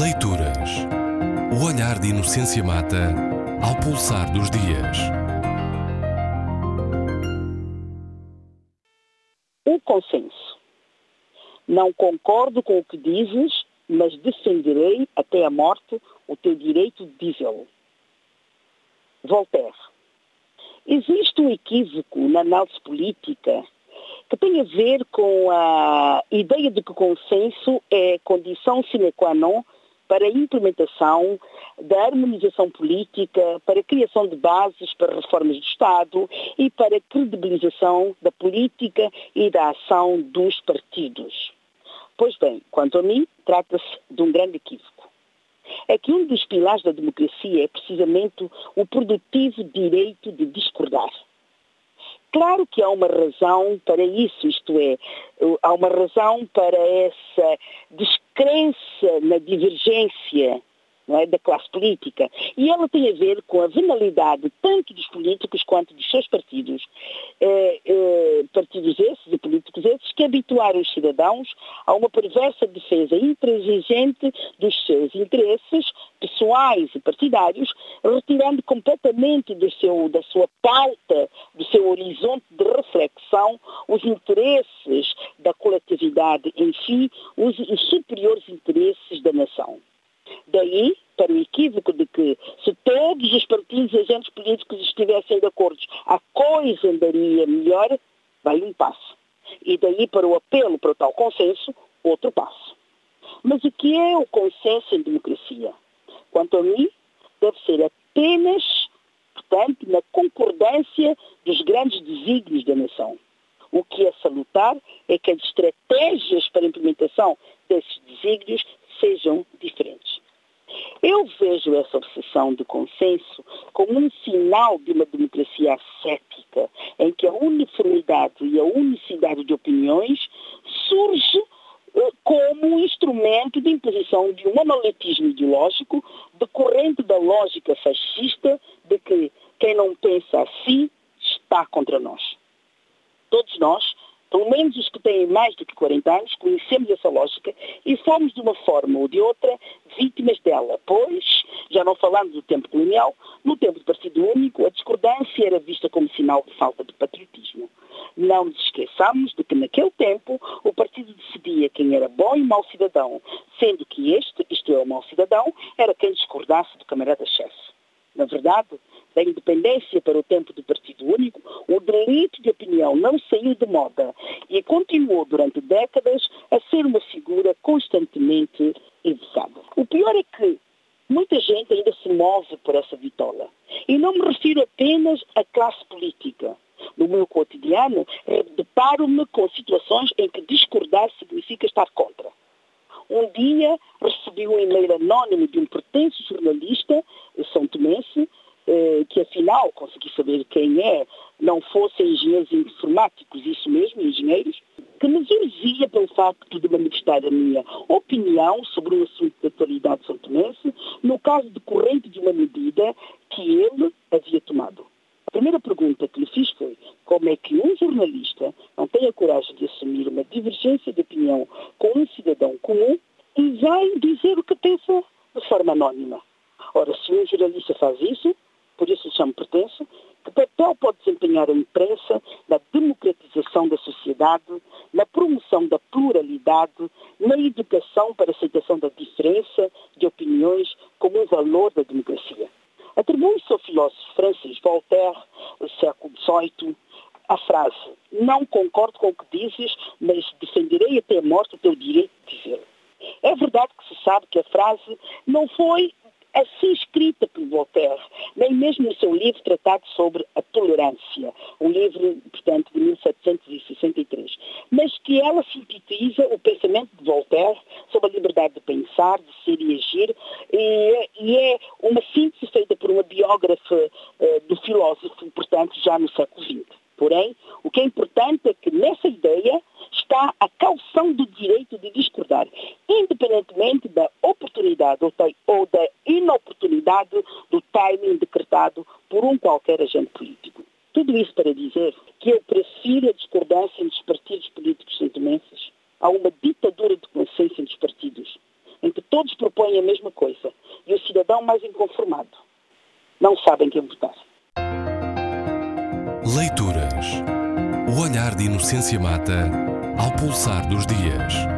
Leituras. O olhar de Inocência Mata ao pulsar dos dias. O consenso. Não concordo com o que dizes, mas defenderei até a morte o teu direito de dizê-lo. Voltaire. Existe um equívoco na análise política que tem a ver com a ideia de que o consenso é condição sine qua non para a implementação da harmonização política, para a criação de bases para reformas do Estado e para a credibilização da política e da ação dos partidos. Pois bem, quanto a mim, trata-se de um grande equívoco. É que um dos pilares da democracia é precisamente o produtivo direito de discordar. Claro que há uma razão para isso, isto é, há uma razão para essa na divergência é, da classe política. E ela tem a ver com a venalidade tanto dos políticos quanto dos seus partidos. Eh, eh, partidos esses e políticos esses que habituaram os cidadãos a uma perversa defesa intransigente dos seus interesses pessoais e partidários, retirando completamente do seu, da sua pauta, do seu horizonte de reflexão, os interesses da coletividade em si, os, os superiores interesses da nação. Daí, para o equívoco de que se todos os partidos e agentes políticos estivessem de acordo, a andaria melhor, vai um passo. E daí para o apelo para o tal consenso, outro passo. Mas o que é o consenso em democracia? Quanto a mim, deve ser apenas, portanto, na concordância dos grandes desígnios da nação. O que é salutar é que as estratégias para a implementação desses desígnios sejam diferentes. Eu vejo essa obsessão do consenso como um sinal de uma democracia em que a uniformidade e a unicidade de opiniões surge eh, como um instrumento de imposição de um monolitismo ideológico decorrente da lógica fascista de que quem não pensa assim está contra nós. Todos nós pelo menos os que têm mais do que 40 anos, conhecemos essa lógica e fomos de uma forma ou de outra vítimas dela, pois, já não falando do tempo colonial, no tempo do Partido Único, a discordância era vista como sinal de falta de patriotismo. Não nos esqueçamos de que naquele tempo o partido decidia quem era bom e mau cidadão, sendo que este, isto é, o mau cidadão, era quem discordasse do camarada-chefe. Na verdade, da independência para o tempo do Partido Único, o delito de opinião não saiu de moda e continuou durante décadas a ser uma figura constantemente evocada. O pior é que muita gente ainda se move por essa vitola. E não me refiro apenas à classe política. No meu cotidiano, deparo-me com situações em que discordar significa estar contra. Um dia recebi um e-mail anónimo de um pretenso jornalista são tomense eh, que afinal consegui saber quem é, não fossem engenheiros informáticos, isso mesmo, engenheiros, que me dizia pelo facto de manifestar a minha opinião sobre um assunto da atualidade são tomense, no caso decorrente de uma medida que ele havia tomado. A primeira pergunta que lhe fiz foi como é que um jornalista não tem a coragem de assumir uma divergência de opinião com um cidadão comum e vai dizer o que pensa de forma anónima. Ora, se um jornalista faz isso, por isso lhe chamo pertenço, que papel pode desempenhar a imprensa na democratização da sociedade, na promoção da pluralidade, na educação para a aceitação da diferença de opiniões como um valor da democracia. Atribui-se ao filósofo francês Voltaire, do século XVIII, a frase não concordo com o que dizes, mas defenderei até a morte o teu direito de dizer. É verdade que se sabe que a frase não foi assim escrita por Voltaire, nem mesmo no seu livro tratado sobre a tolerância, um livro, portanto, de 1763, mas que ela sintetiza o pensamento de Voltaire sobre a liberdade de pensar, de ser e agir, e, e é uma síntese feita por uma biógrafa uh, do filósofo, portanto, já no século XX. Porém, o que é importante é que nessa ideia está a calção do direito de discordar, independentemente da oportunidade ou da inoportunidade do timing decretado por um qualquer agente político. Tudo isso para dizer que eu prefiro a discordância entre os partidos políticos santomenses a uma ditadura de consenso entre os partidos, em que todos propõem a mesma coisa. E o cidadão mais inconformado. Não sabem quem votar. Leituras. O olhar de Inocência Mata ao pulsar dos dias.